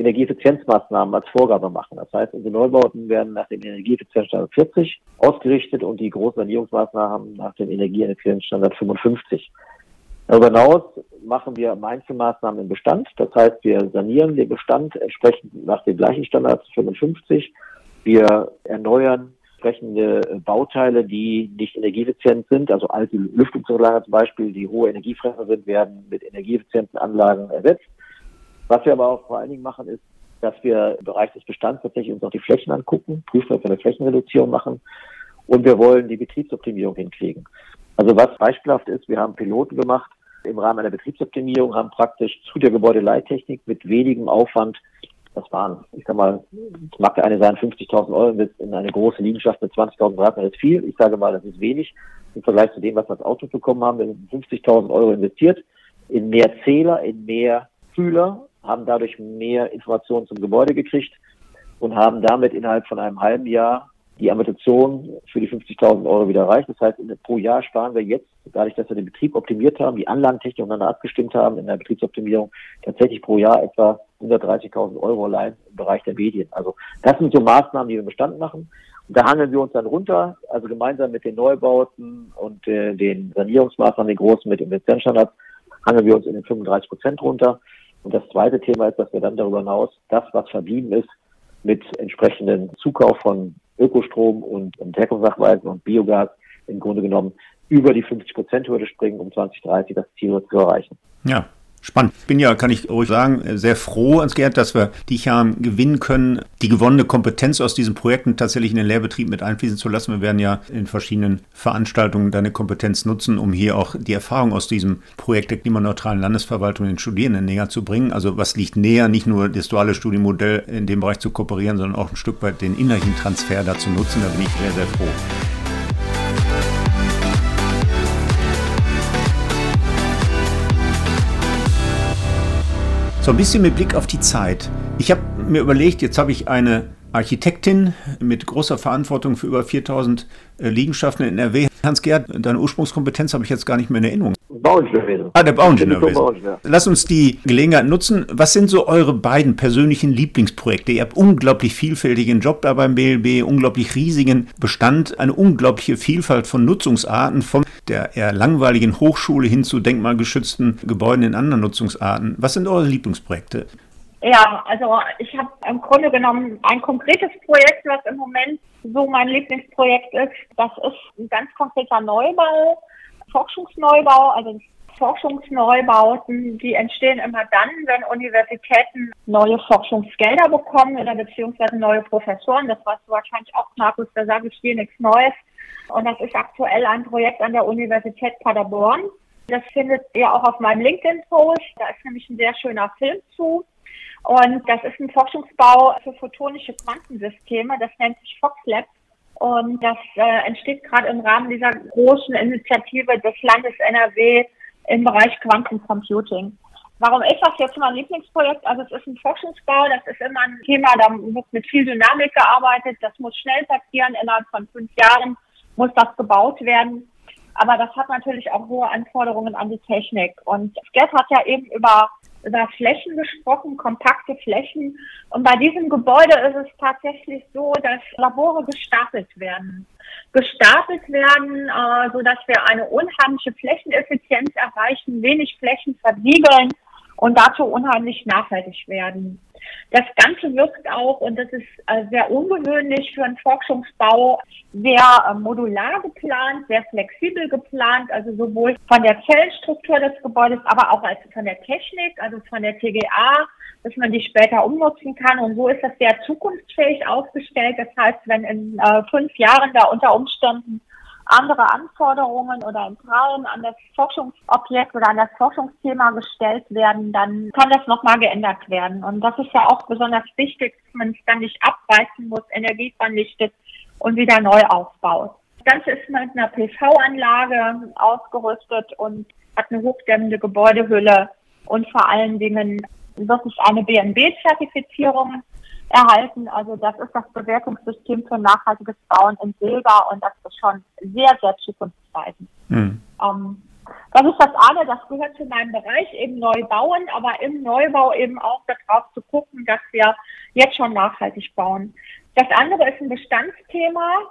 [SPEAKER 4] Energieeffizienzmaßnahmen als Vorgabe machen. Das heißt, unsere Neubauten werden nach dem Energieeffizienzstandard 40 ausgerichtet und die großen Sanierungsmaßnahmen nach dem Energieeffizienzstandard 55. Darüber hinaus machen wir Einzelmaßnahmen im Bestand. Das heißt, wir sanieren den Bestand entsprechend nach dem gleichen Standard 55. Wir erneuern entsprechende Bauteile, die nicht energieeffizient sind, also alte Lüftungsanlagen zum Beispiel, die hohe Energiefresser sind, werden mit energieeffizienten Anlagen ersetzt. Was wir aber auch vor allen Dingen machen, ist, dass wir im Bereich des Bestands tatsächlich uns auch die Flächen angucken, prüfen, ob wir eine Flächenreduzierung machen. Und wir wollen die Betriebsoptimierung hinkriegen. Also was beispielhaft ist, wir haben Piloten gemacht im Rahmen einer Betriebsoptimierung, haben praktisch zu der Gebäudeleittechnik mit wenigem Aufwand, das waren, ich sag mal, es mag der eine sein, 50.000 Euro in eine große Liegenschaft mit 20.000 Quadratmeter ist viel. Ich sage mal, das ist wenig im Vergleich zu dem, was wir als Auto bekommen haben. Wir haben 50.000 Euro investiert in mehr Zähler, in mehr Fühler haben dadurch mehr Informationen zum Gebäude gekriegt und haben damit innerhalb von einem halben Jahr die Amortisation für die 50.000 Euro wieder erreicht. Das heißt, pro Jahr sparen wir jetzt, dadurch, dass wir den Betrieb optimiert haben, die Anlagentechnik untereinander abgestimmt haben in der Betriebsoptimierung, tatsächlich pro Jahr etwa 130.000 Euro allein im Bereich der Medien. Also das sind so Maßnahmen, die wir im Bestand machen. Und da handeln wir uns dann runter, also gemeinsam mit den Neubauten und äh, den Sanierungsmaßnahmen, den großen mit dem Lizenzstandard, handeln wir uns in den 35 Prozent runter. Und das zweite Thema ist, dass wir dann darüber hinaus das, was verblieben ist, mit entsprechenden Zukauf von Ökostrom und, und und Biogas im Grunde genommen über die 50-Prozent-Hürde springen, um 2030 das Ziel zu erreichen.
[SPEAKER 2] Ja, Spannend. Ich bin ja, kann ich ruhig sagen, sehr froh, Hans-Gerd, dass wir dich haben gewinnen können, die gewonnene Kompetenz aus diesen Projekten tatsächlich in den Lehrbetrieb mit einfließen zu lassen. Wir werden ja in verschiedenen Veranstaltungen deine Kompetenz nutzen, um hier auch die Erfahrung aus diesem Projekt der klimaneutralen Landesverwaltung den Studierenden näher zu bringen. Also was liegt näher, nicht nur das duale Studienmodell in dem Bereich zu kooperieren, sondern auch ein Stück weit den innerlichen Transfer dazu nutzen. Da bin ich sehr, sehr froh. So ein bisschen mit Blick auf die Zeit. Ich habe mir überlegt, jetzt habe ich eine Architektin mit großer Verantwortung für über 4000 äh, Liegenschaften in NRW. Hans-Gerd, deine Ursprungskompetenz habe ich jetzt gar nicht mehr in Erinnerung. Bauingenieurwesen. Ah, der Bauingenieurwesen. Lass uns die Gelegenheit nutzen. Was sind so eure beiden persönlichen Lieblingsprojekte? Ihr habt unglaublich vielfältigen Job da beim BLB, unglaublich riesigen Bestand, eine unglaubliche Vielfalt von Nutzungsarten, von der eher langweiligen Hochschule hin zu denkmalgeschützten Gebäuden in anderen Nutzungsarten. Was sind eure Lieblingsprojekte?
[SPEAKER 3] Ja, also ich habe im Grunde genommen ein konkretes Projekt, was im Moment so mein Lieblingsprojekt ist. Das ist ein ganz konkreter Neubau, Forschungsneubau, also Forschungsneubauten, die entstehen immer dann, wenn Universitäten neue Forschungsgelder bekommen oder beziehungsweise neue Professoren. Das weißt du wahrscheinlich auch, Markus, da sage ich dir nichts Neues. Und das ist aktuell ein Projekt an der Universität Paderborn. Das findet ihr auch auf meinem LinkedIn-Post. Da ist nämlich ein sehr schöner Film zu. Und das ist ein Forschungsbau für photonische Quantensysteme. Das nennt sich FoxLab. Und das äh, entsteht gerade im Rahmen dieser großen Initiative des Landes NRW im Bereich Quantencomputing. Warum ist das jetzt mein Lieblingsprojekt? Also es ist ein Forschungsbau, das ist immer ein Thema, da wird mit viel Dynamik gearbeitet, das muss schnell passieren, innerhalb von fünf Jahren muss das gebaut werden. Aber das hat natürlich auch hohe Anforderungen an die Technik. Und Gerd hat ja eben über über Flächen gesprochen, kompakte Flächen. Und bei diesem Gebäude ist es tatsächlich so, dass Labore gestapelt werden. Gestapelt werden, äh, so dass wir eine unheimliche Flächeneffizienz erreichen, wenig Flächen versiegeln und dazu unheimlich nachhaltig werden. Das Ganze wirkt auch, und das ist äh, sehr ungewöhnlich für einen Forschungsbau, sehr äh, modular geplant, sehr flexibel geplant, also sowohl von der Zellenstruktur des Gebäudes, aber auch als von der Technik, also von der TGA, dass man die später umnutzen kann. Und so ist das sehr zukunftsfähig aufgestellt. Das heißt, wenn in äh, fünf Jahren da unter Umständen andere Anforderungen oder Fragen an das Forschungsobjekt oder an das Forschungsthema gestellt werden, dann kann das nochmal geändert werden. Und das ist ja auch besonders wichtig, dass man es dann nicht abreißen muss, energievernichtet und wieder neu aufbaut. Das Ganze ist mit einer PV-Anlage ausgerüstet und hat eine hochdämmende Gebäudehülle und vor allen Dingen wirklich eine BNB-Zertifizierung erhalten. Also das ist das Bewertungssystem für nachhaltiges Bauen in Silber und das ist schon sehr, sehr zukunftsweisend. Mhm. Ähm, das ist das eine, das gehört zu meinem Bereich, eben neu bauen, aber im Neubau eben auch darauf zu gucken, dass wir jetzt schon nachhaltig bauen. Das andere ist ein Bestandsthema.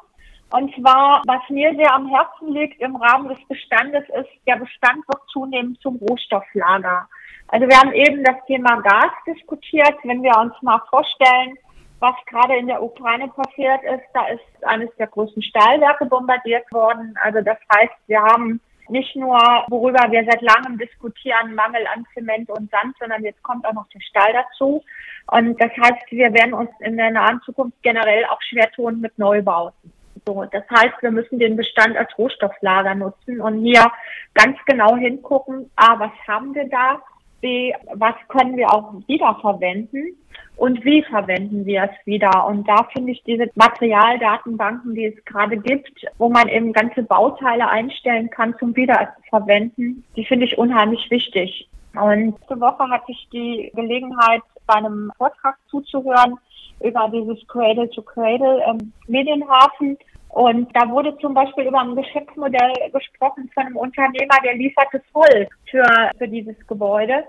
[SPEAKER 3] Und zwar, was mir sehr am Herzen liegt im Rahmen des Bestandes, ist, der Bestand wird zunehmend zum Rohstofflager. Also wir haben eben das Thema Gas diskutiert. Wenn wir uns mal vorstellen, was gerade in der Ukraine passiert ist, da ist eines der größten Stahlwerke bombardiert worden. Also das heißt, wir haben nicht nur, worüber wir seit langem diskutieren, Mangel an Zement und Sand, sondern jetzt kommt auch noch der Stahl dazu. Und das heißt, wir werden uns in der nahen Zukunft generell auch schwer tun mit Neubauten. So, das heißt, wir müssen den Bestand als Rohstofflager nutzen und hier ganz genau hingucken, a, was haben wir da, b, was können wir auch wiederverwenden und wie verwenden wir es wieder. Und da finde ich diese Materialdatenbanken, die es gerade gibt, wo man eben ganze Bauteile einstellen kann zum Wiederverwenden, die finde ich unheimlich wichtig. Und diese Woche hatte ich die Gelegenheit, bei einem Vortrag zuzuhören über dieses Cradle-to-Cradle ähm, Medienhafen. Und da wurde zum Beispiel über ein Geschäftsmodell gesprochen von einem Unternehmer, der lieferte Holz für, für dieses Gebäude.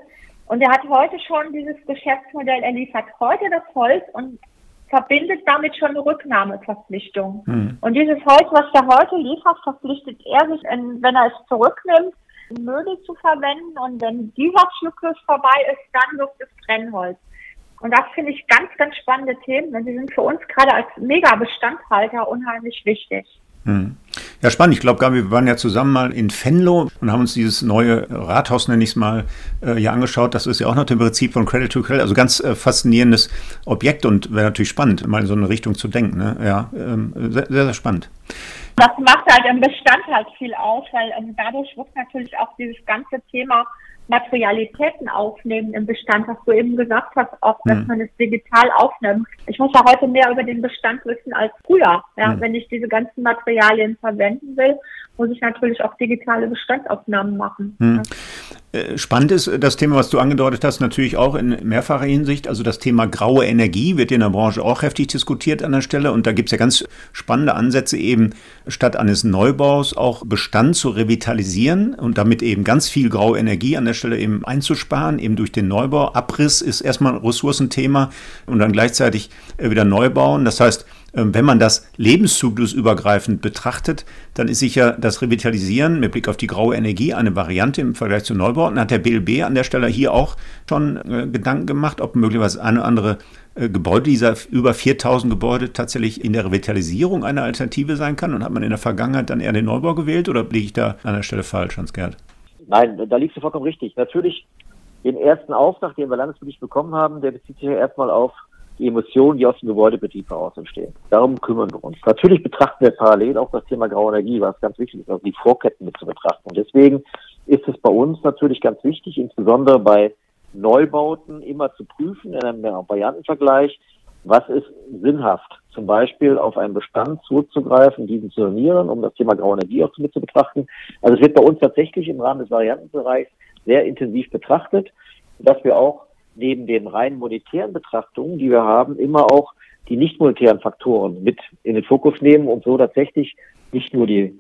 [SPEAKER 3] Und er hat heute schon dieses Geschäftsmodell, er liefert heute das Holz und verbindet damit schon eine Rücknahmeverpflichtung. Hm. Und dieses Holz, was er heute liefert, verpflichtet er sich, in, wenn er es zurücknimmt, Möbel zu verwenden. Und wenn dieser Zyklus vorbei ist, dann wird es Brennholz. Und das finde ich ganz, ganz spannende Themen. Und die sind für uns gerade als Mega-Bestandhalter unheimlich wichtig.
[SPEAKER 2] Hm. Ja, spannend. Ich glaube, Gabi, wir waren ja zusammen mal in Venlo und haben uns dieses neue Rathaus, nenne ich es mal, äh, hier angeschaut. Das ist ja auch noch dem Prinzip von Credit to Credit. Also ganz äh, faszinierendes Objekt und wäre natürlich spannend, mal in so eine Richtung zu denken. Ne? Ja, ähm, sehr, sehr spannend.
[SPEAKER 3] Das macht halt im Bestand halt viel aus, weil ähm, dadurch wird natürlich auch dieses ganze Thema Materialitäten aufnehmen im Bestand, was du eben gesagt hast, auch dass mhm. man es digital aufnimmt. Ich muss ja heute mehr über den Bestand wissen als früher. Ja, mhm. Wenn ich diese ganzen Materialien verwenden will, muss ich natürlich auch digitale Bestandsaufnahmen machen. Mhm.
[SPEAKER 2] Äh, spannend ist das Thema, was du angedeutet hast, natürlich auch in mehrfacher Hinsicht. Also das Thema graue Energie wird in der Branche auch heftig diskutiert an der Stelle. Und da gibt es ja ganz spannende Ansätze, eben statt eines Neubaus auch Bestand zu revitalisieren und damit eben ganz viel graue Energie an der Stelle eben einzusparen, eben durch den Neubau. Abriss ist erstmal ein Ressourcenthema und dann gleichzeitig äh, wieder neu bauen. Das heißt, wenn man das lebenszyklusübergreifend betrachtet, dann ist sicher das Revitalisieren mit Blick auf die graue Energie eine Variante im Vergleich zu Neubauten. Hat der BLB an der Stelle hier auch schon äh, Gedanken gemacht, ob möglicherweise eine andere äh, Gebäude dieser über 4000 Gebäude tatsächlich in der Revitalisierung eine Alternative sein kann? Und hat man in der Vergangenheit dann eher den Neubau gewählt oder liege ich da an der Stelle falsch, Hans-Gerd?
[SPEAKER 4] Nein, da liegst du vollkommen richtig. Natürlich, den ersten Auftrag, den wir landespolitisch bekommen haben, der bezieht sich ja erstmal auf die Emissionen, die aus dem Gebäudebetrieb heraus entstehen. Darum kümmern wir uns. Natürlich betrachten wir parallel auch das Thema graue Energie, was ganz wichtig ist, also die Vorketten mit zu betrachten. Und deswegen ist es bei uns natürlich ganz wichtig, insbesondere bei Neubauten immer zu prüfen, in einem Variantenvergleich, was ist sinnhaft, zum Beispiel auf einen Bestand zurückzugreifen, diesen zu sanieren, um das Thema graue Energie auch mit zu betrachten. Also es wird bei uns tatsächlich im Rahmen des Variantenbereichs sehr intensiv betrachtet, dass wir auch neben den rein monetären Betrachtungen, die wir haben, immer auch die nicht monetären Faktoren mit in den Fokus nehmen und so tatsächlich nicht nur die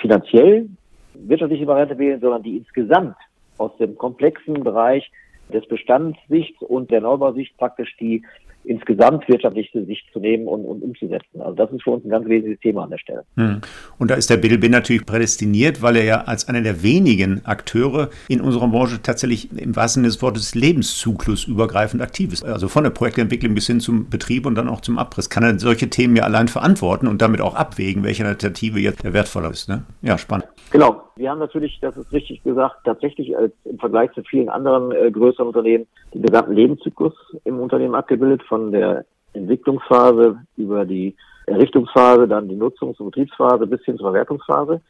[SPEAKER 4] finanziell wirtschaftliche Variante wählen, sondern die insgesamt aus dem komplexen Bereich des Bestandssichts und der Neubausicht praktisch die insgesamt wirtschaftliche Sicht zu nehmen und, und, umzusetzen. Also das ist für uns ein ganz wesentliches Thema an der Stelle. Hm.
[SPEAKER 2] Und da ist der BLB natürlich prädestiniert, weil er ja als einer der wenigen Akteure in unserer Branche tatsächlich im wahrsten Sinne des Wortes Lebenszyklus übergreifend aktiv ist. Also von der Projektentwicklung bis hin zum Betrieb und dann auch zum Abriss. Kann er solche Themen ja allein verantworten und damit auch abwägen, welche Alternative jetzt wertvoller ist. Ne? Ja, spannend.
[SPEAKER 4] Genau. Wir haben natürlich, das ist richtig gesagt, tatsächlich als im Vergleich zu vielen anderen äh, größeren Unternehmen den gesamten Lebenszyklus im Unternehmen abgebildet, von der Entwicklungsphase über die Errichtungsphase, dann die Nutzungs- und Betriebsphase bis hin zur Verwertungsphase.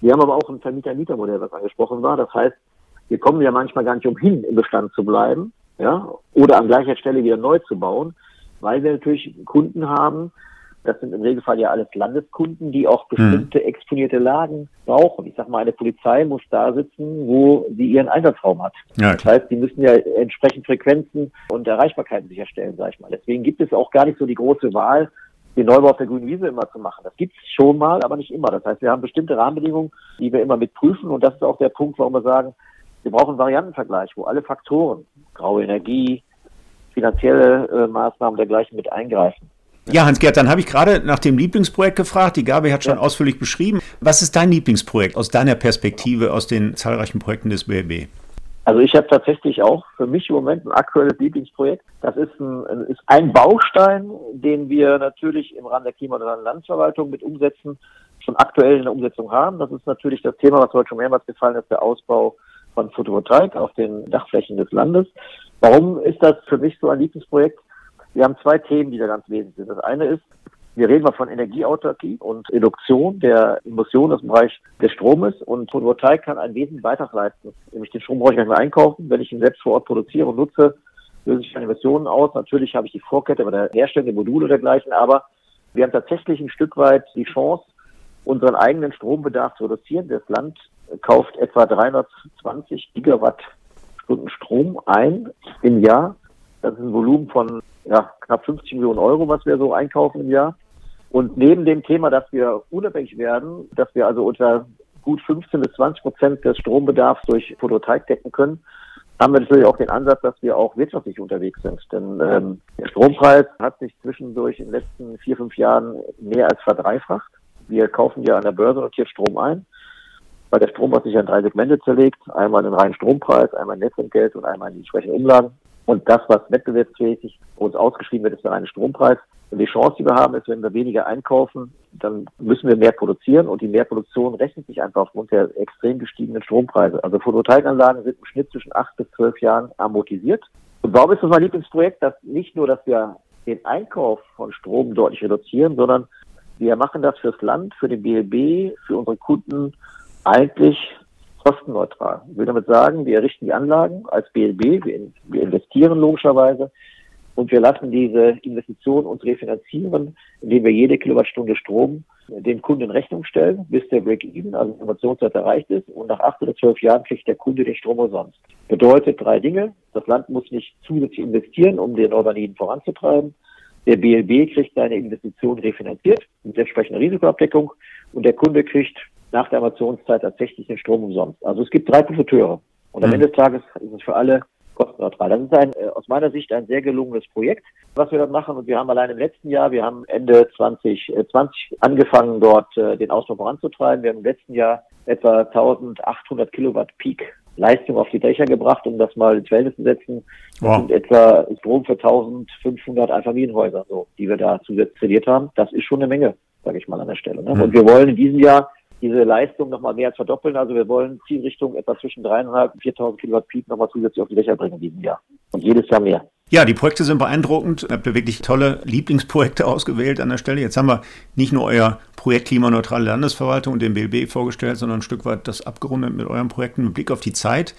[SPEAKER 4] Wir haben aber auch ein Vermieter-Mieter-Modell, was angesprochen war. Das heißt, wir kommen ja manchmal gar nicht umhin, im Bestand zu bleiben, ja, oder an gleicher Stelle wieder neu zu bauen, weil wir natürlich Kunden haben, Das sind im Regelfall ja alles Landeskunden, die auch bestimmte hm. exponierte Lagen brauchen. Ich sag mal, eine Polizei muss da sitzen, wo sie ihren Einsatzraum hat. Ja, das heißt, die müssen ja entsprechend Frequenzen und Erreichbarkeiten sicherstellen, sag ich mal. Deswegen gibt es auch gar nicht so die große Wahl, den Neubau auf der grünen Wiese immer zu machen. Das gibt es schon mal, aber nicht immer. Das heißt, wir haben bestimmte Rahmenbedingungen, die wir immer mit prüfen und das ist auch der Punkt, warum wir sagen, wir brauchen einen Variantenvergleich, wo alle Faktoren, graue Energie, finanzielle äh, Maßnahmen dergleichen mit eingreifen.
[SPEAKER 2] Ja, Hans-Gerd, dann habe ich gerade nach dem Lieblingsprojekt gefragt. Die Gabi hat schon ja. ausführlich beschrieben. Was ist dein Lieblingsprojekt aus deiner Perspektive, aus den zahlreichen Projekten des BLB?
[SPEAKER 4] Also ich habe tatsächlich auch für mich im Moment ein aktuelles Lieblingsprojekt. Das ist ein, ist ein Baustein, den wir natürlich im Rahmen der Klima- und Landesverwaltung mit umsetzen, schon aktuell in der Umsetzung haben. Das ist natürlich das Thema, was heute schon mehrmals gefallen ist, der Ausbau von Photovoltaik auf den Dachflächen des Landes. Warum ist das für mich so ein Lieblingsprojekt? Wir haben zwei Themen, die da ganz wesentlich sind. Das eine ist, wir reden mal von Energieautarkie und Reduktion der Emissionen aus dem Bereich des Stromes und Photovoltaik kann einen wesentlichen Beitrag leisten. Nämlich den Strom brauche ich nicht mehr einkaufen. Wenn ich ihn selbst vor Ort produziere und nutze, löse ich meine Emissionen aus. Natürlich habe ich die Vorkette bei der Herstellung der Module dergleichen, aber wir haben tatsächlich ein Stück weit die Chance, unseren eigenen Strombedarf zu reduzieren. Das Land kauft etwa 320 Gigawattstunden Strom ein im Jahr. Das ist ein Volumen von ja, knapp 50 Millionen Euro, was wir so einkaufen im Jahr. Und neben dem Thema, dass wir unabhängig werden, dass wir also unter gut 15 bis 20 Prozent des Strombedarfs durch Photovoltaik decken können, haben wir natürlich auch den Ansatz, dass wir auch wirtschaftlich unterwegs sind. Denn ähm, der Strompreis hat sich zwischendurch in den letzten vier, fünf Jahren mehr als verdreifacht. Wir kaufen ja an der Börse notiert Strom ein, weil der Strom hat sich in drei Segmente zerlegt. Einmal den reinen Strompreis, einmal Netzentgelt und einmal in die entsprechenden Umlagen. Und das, was wettbewerbsfähig uns ausgeschrieben wird, ist der reine Strompreis. Und die Chance, die wir haben, ist, wenn wir weniger einkaufen, dann müssen wir mehr produzieren und die Mehrproduktion rechnet sich einfach aufgrund der extrem gestiegenen Strompreise. Also Photovoltaikanlagen sind im Schnitt zwischen acht bis zwölf Jahren amortisiert. Und warum ist das mein Lieblingsprojekt? Dass nicht nur, dass wir den Einkauf von Strom deutlich reduzieren, sondern wir machen das fürs Land, für den BLB, für unsere Kunden eigentlich kostenneutral. Ich will damit sagen, wir errichten die Anlagen als BLB, wir, investieren logischerweise und wir lassen diese Investition uns refinanzieren, indem wir jede Kilowattstunde Strom dem Kunden in Rechnung stellen, bis der Break-Even, also die Innovationszeit erreicht ist. Und nach acht oder zwölf Jahren kriegt der Kunde den Strom umsonst. Bedeutet drei Dinge. Das Land muss nicht zusätzlich investieren, um den Urbaniden voranzutreiben. Der BLB kriegt seine Investition refinanziert mit entsprechender Risikoabdeckung und der Kunde kriegt nach der Amortitionszeit tatsächlich den Strom umsonst. Also es gibt drei Profiteure. Und am mhm. Ende des Tages ist es für alle kostenneutral. Das ist ein, äh, aus meiner Sicht ein sehr gelungenes Projekt, was wir dort machen. Und wir haben allein im letzten Jahr, wir haben Ende 2020 angefangen, dort äh, den Ausbau voranzutreiben. Wir haben im letzten Jahr etwa 1800 Kilowatt Peak Leistung auf die Dächer gebracht, um das mal ins Verhältnis zu setzen. Wow. Und etwa Strom für 1500 Einfamilienhäuser, so, die wir da zusätzlich trainiert haben. Das ist schon eine Menge, sage ich mal an der Stelle. Ne? Mhm. Und wir wollen in diesem Jahr diese Leistung nochmal mehr als verdoppeln. Also wir wollen Zielrichtung etwa zwischen 3.500 und 4.000 Kilowatt Peak nochmal zusätzlich auf die Dächer bringen in diesem Jahr. Und jedes Jahr mehr.
[SPEAKER 2] Ja, die Projekte sind beeindruckend. Habt ihr wirklich tolle Lieblingsprojekte [LAUGHS] ausgewählt an der Stelle. Jetzt haben wir nicht nur euer Projekt Klimaneutrale Landesverwaltung und den BLB vorgestellt, sondern ein Stück weit das abgerundet mit euren Projekten mit Blick auf die Zeit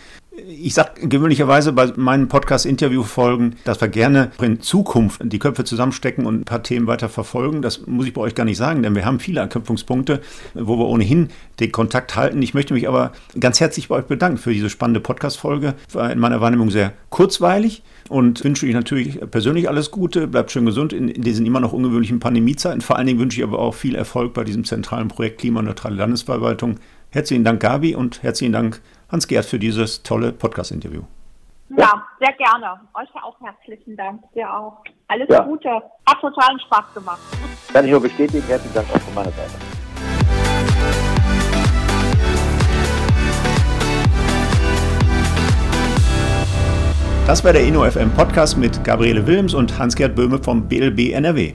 [SPEAKER 2] ich sage gewöhnlicherweise bei meinen Podcast-Interview-Folgen, dass wir gerne in Zukunft die Köpfe zusammenstecken und ein paar Themen weiter verfolgen. Das muss ich bei euch gar nicht sagen, denn wir haben viele Anknüpfungspunkte, wo wir ohnehin den Kontakt halten. Ich möchte mich aber ganz herzlich bei euch bedanken für diese spannende Podcast-Folge. War in meiner Wahrnehmung sehr kurzweilig und wünsche euch natürlich persönlich alles Gute. Bleibt schön gesund in, in diesen immer noch ungewöhnlichen Pandemiezeiten. Vor allen Dingen wünsche ich aber auch viel Erfolg bei diesem zentralen Projekt Klimaneutrale Landesverwaltung. Herzlichen Dank, Gabi, und herzlichen Dank, Hans-Gerd, für dieses tolle Podcast-Interview.
[SPEAKER 3] Ja, sehr gerne. Euch auch herzlichen Dank. Dir auch. Alles ja. Gute. Hat totalen Spaß gemacht.
[SPEAKER 4] Kann ich nur bestätigen. Herzlichen Dank auch von meiner Seite.
[SPEAKER 2] Das war der InnoFM Podcast mit Gabriele Wilms und Hans-Gerd Böhme vom BLB NRW.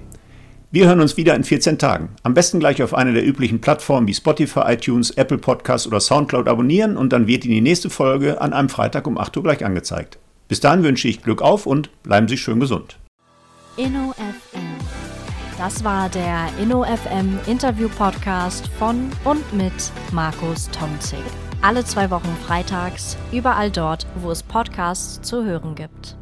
[SPEAKER 2] Wir hören uns wieder in 14 Tagen. Am besten gleich auf einer der üblichen Plattformen wie Spotify, iTunes, Apple Podcasts oder Soundcloud abonnieren und dann wird Ihnen die nächste Folge an einem Freitag um 8 Uhr gleich angezeigt. Bis dahin wünsche ich Glück auf und bleiben Sie schön gesund.
[SPEAKER 1] InnoFM. Das war der InnoFM Interview Podcast von und mit Markus Tomzig. Alle zwei Wochen freitags, überall dort, wo es Podcasts zu hören gibt.